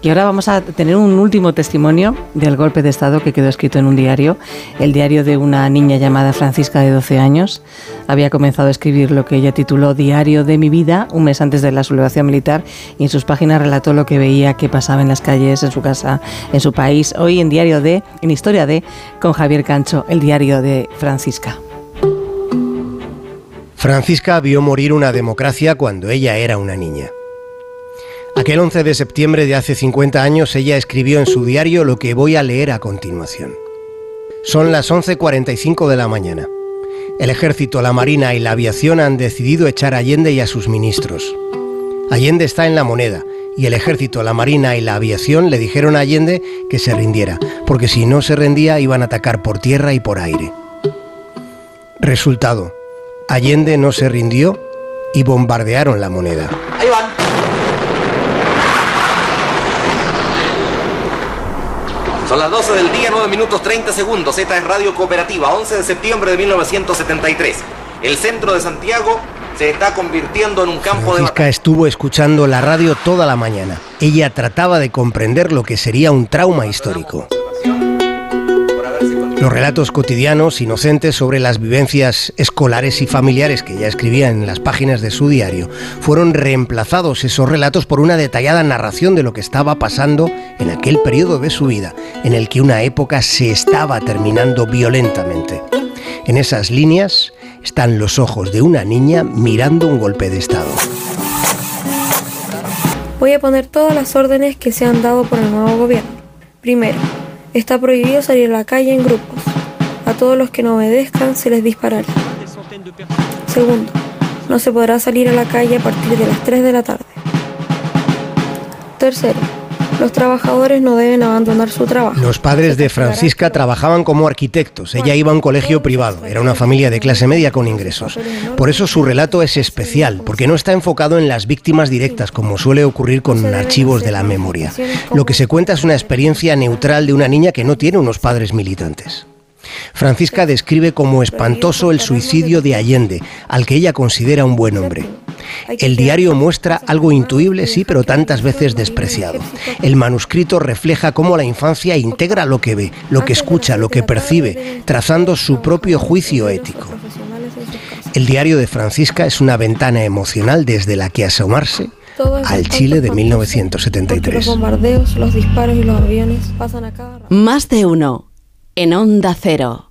Y ahora vamos a tener un último testimonio del golpe de Estado que quedó escrito en un diario, el diario de una niña llamada Francisca de 12 años. Había comenzado a escribir lo que ella tituló Diario de mi vida un mes antes de la sublevación militar y en sus páginas relató lo que veía que pasaba en las calles, en su casa, en su país. Hoy en Diario de, en Historia de, con Javier Cancho, el diario de Francisca. Francisca vio morir una democracia cuando ella era una niña. Aquel 11 de septiembre de hace 50 años ella escribió en su diario lo que voy a leer a continuación. Son las 11.45 de la mañana. El ejército, la marina y la aviación han decidido echar a Allende y a sus ministros. Allende está en la moneda y el ejército, la marina y la aviación le dijeron a Allende que se rindiera, porque si no se rendía iban a atacar por tierra y por aire. Resultado, Allende no se rindió y bombardearon la moneda. Van. Son las 12 del día, 9 minutos 30 segundos. Esta es Radio Cooperativa, 11 de septiembre de 1973. El centro de Santiago se está convirtiendo en un campo de Francisca estuvo escuchando la radio toda la mañana. Ella trataba de comprender lo que sería un trauma histórico. Los relatos cotidianos, inocentes sobre las vivencias escolares y familiares que ella escribía en las páginas de su diario, fueron reemplazados esos relatos por una detallada narración de lo que estaba pasando en aquel periodo de su vida, en el que una época se estaba terminando violentamente. En esas líneas están los ojos de una niña mirando un golpe de Estado. Voy a poner todas las órdenes que se han dado por el nuevo gobierno. Primero, Está prohibido salir a la calle en grupos. A todos los que no obedezcan se les disparará. Segundo, no se podrá salir a la calle a partir de las 3 de la tarde. Tercero, los trabajadores no deben abandonar su trabajo. Los padres de Francisca trabajaban como arquitectos. Ella iba a un colegio privado. Era una familia de clase media con ingresos. Por eso su relato es especial, porque no está enfocado en las víctimas directas, como suele ocurrir con archivos de la memoria. Lo que se cuenta es una experiencia neutral de una niña que no tiene unos padres militantes. Francisca describe como espantoso el suicidio de Allende, al que ella considera un buen hombre. El diario muestra algo intuible, sí, pero tantas veces despreciado. El manuscrito refleja cómo la infancia integra lo que ve, lo que escucha, lo que percibe, trazando su propio juicio ético. El diario de Francisca es una ventana emocional desde la que asomarse al Chile de 1973. Los bombardeos, los disparos y los aviones pasan a cada Más de uno en Onda Cero.